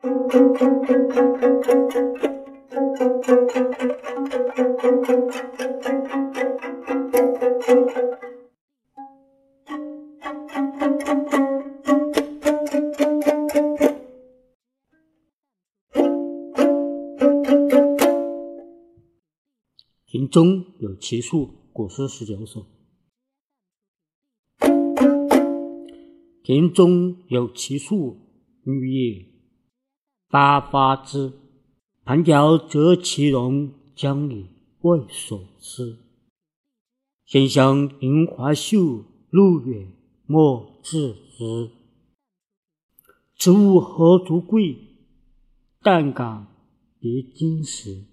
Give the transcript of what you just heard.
田中有奇树，古诗十九首。田中有奇树，绿叶八花枝。盘条折其荣，将以为所思。闲向樱花秀，路远莫自知。此物何足贵？但感别经时。